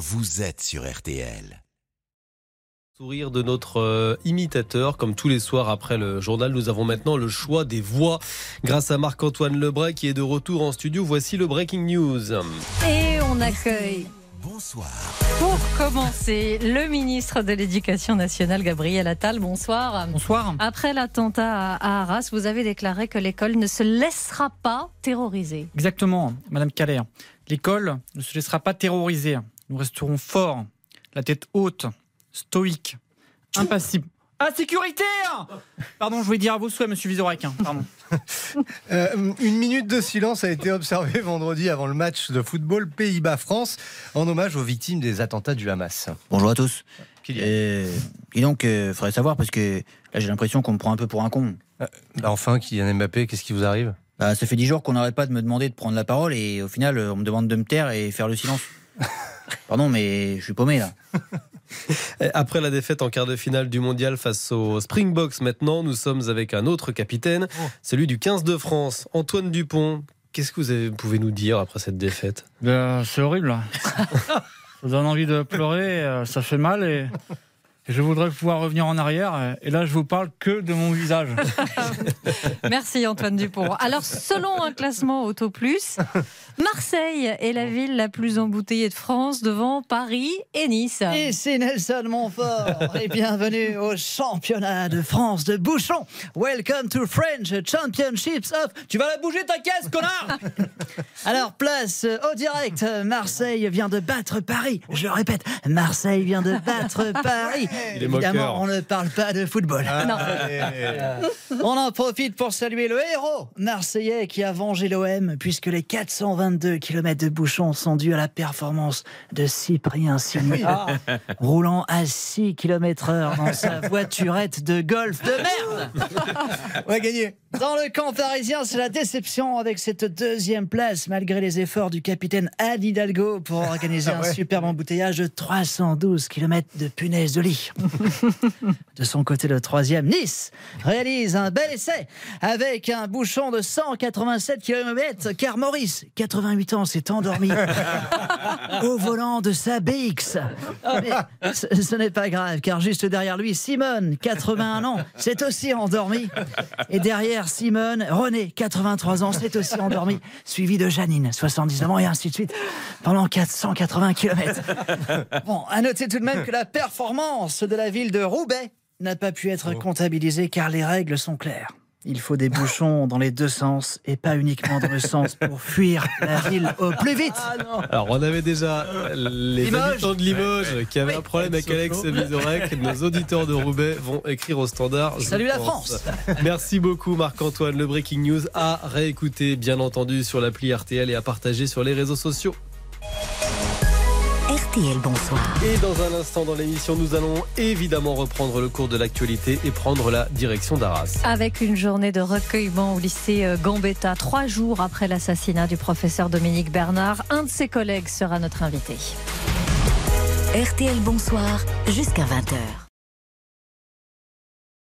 vous êtes sur RTL. Sourire de notre euh, imitateur, comme tous les soirs après le journal, nous avons maintenant le choix des voix. Grâce à Marc-Antoine Lebray qui est de retour en studio, voici le Breaking News. Et on accueille Bonsoir. pour commencer le ministre de l'Éducation nationale, Gabriel Attal. Bonsoir. Bonsoir. Après l'attentat à Arras, vous avez déclaré que l'école ne se laissera pas terroriser. Exactement, Madame Caller. L'école ne se laissera pas terroriser. Nous resterons forts, la tête haute, stoïque, impassible. Ah, sécurité hein Pardon, je voulais dire à vos souhaits, Monsieur Vizorek. hein, Pardon. Euh, une minute de silence a été observée vendredi avant le match de football Pays-Bas-France en hommage aux victimes des attentats du Hamas. Bonjour à tous. Et, et donc, il faudrait savoir parce que là, j'ai l'impression qu'on me prend un peu pour un con. Bah, Enfin, Kylian Mbappé, qu'est-ce qui vous arrive? Bah, ça fait dix jours qu'on n'arrête pas de me demander de prendre la parole et au final, on me demande de me taire et faire le silence. Pardon, mais je suis paumé là. Après la défaite en quart de finale du mondial face aux Springboks, maintenant, nous sommes avec un autre capitaine, celui du 15 de France, Antoine Dupont. Qu'est-ce que vous avez- pouvez nous dire après cette défaite? Ben, c'est horrible. ça donne envie de pleurer, euh, ça fait mal et je voudrais pouvoir revenir en arrière. euh, Et là, je vous parle que de mon visage. Merci Antoine Dupont. Alors, selon un classement Auto Plus, Marseille est la ville la plus embouteillée de France devant Paris et Nice. Et c'est Nelson Montfort. Et bienvenue au championnat de France de bouchon. Welcome to French Championships of. Tu vas la bouger ta caisse, connard Alors, place au direct. Marseille vient de battre Paris. Je le répète, Marseille vient de battre Paris. Il est moqueur. Évidemment, on ne parle pas de football. Non. On en profite pour saluer le héros marseillais qui a vengé l'OM puisque les 422 km de bouchons sont dus à la performance de Cyprien Signy. Roulant à 6 km heure dans sa voiturette de golf de merde. On a gagné Dans le camp parisien, c'est la déception avec cette deuxième place malgré les efforts du capitaine Anne Hidalgo pour organiser un superbe embouteillage de 312 km de punaise de lit. De son côté, le troisième, Nice, réalise un bel essai avec un bouchon de 187 km car Maurice, 88 ans, s'est endormi au volant de sa BX. Mais ce, ce n'est pas grave car juste derrière lui, Simone, 81 ans, s'est aussi endormi. Et derrière Simone, René, 83 ans, s'est aussi endormi, suivi de Janine, 79 ans, et ainsi de suite, pendant 480 km. Bon, à noter tout de même que la performance de la ville de Roubaix n'a pas pu être comptabilisée car les règles sont claires. Il faut des bouchons dans les deux sens et pas uniquement dans le sens pour fuir la ville au plus vite. Alors, on avait déjà les Limoges. habitants de Limoges qui avaient un problème avec Alex Vizorek. Nos auditeurs de Roubaix vont écrire au standard. Salut la pense. France Merci beaucoup Marc-Antoine. Le Breaking News à réécouter, bien entendu, sur l'appli RTL et à partager sur les réseaux sociaux. RTL Bonsoir. Et dans un instant dans l'émission, nous allons évidemment reprendre le cours de l'actualité et prendre la direction d'Arras. Avec une journée de recueillement au lycée euh, Gambetta, trois jours après l'assassinat du professeur Dominique Bernard, un de ses collègues sera notre invité. RTL Bonsoir jusqu'à 20h.